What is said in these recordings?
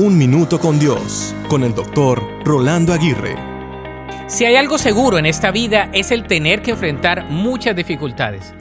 Un Minuto con Dios, con el doctor Rolando Aguirre. Si hay algo seguro en esta vida es el tener que enfrentar muchas dificultades.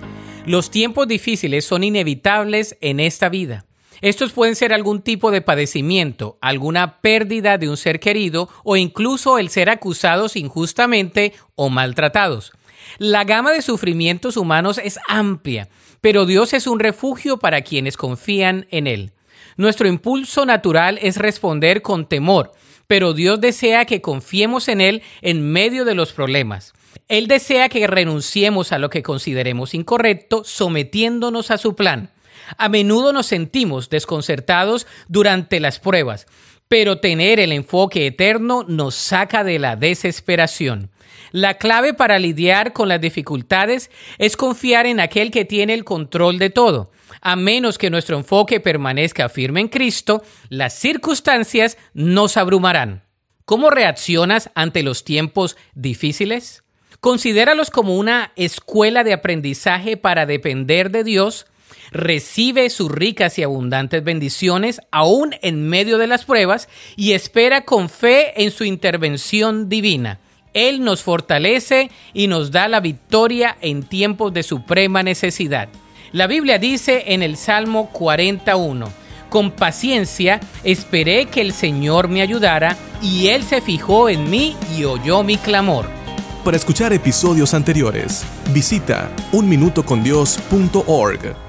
Los tiempos difíciles son inevitables en esta vida. Estos pueden ser algún tipo de padecimiento, alguna pérdida de un ser querido o incluso el ser acusados injustamente o maltratados. La gama de sufrimientos humanos es amplia, pero Dios es un refugio para quienes confían en Él. Nuestro impulso natural es responder con temor, pero Dios desea que confiemos en Él en medio de los problemas. Él desea que renunciemos a lo que consideremos incorrecto, sometiéndonos a su plan. A menudo nos sentimos desconcertados durante las pruebas, pero tener el enfoque eterno nos saca de la desesperación. La clave para lidiar con las dificultades es confiar en aquel que tiene el control de todo. A menos que nuestro enfoque permanezca firme en Cristo, las circunstancias nos abrumarán. ¿Cómo reaccionas ante los tiempos difíciles? Considéralos como una escuela de aprendizaje para depender de Dios. Recibe sus ricas y abundantes bendiciones aún en medio de las pruebas y espera con fe en su intervención divina. Él nos fortalece y nos da la victoria en tiempos de suprema necesidad. La Biblia dice en el Salmo 41, con paciencia esperé que el Señor me ayudara y Él se fijó en mí y oyó mi clamor. Para escuchar episodios anteriores, visita unminutocondios.org.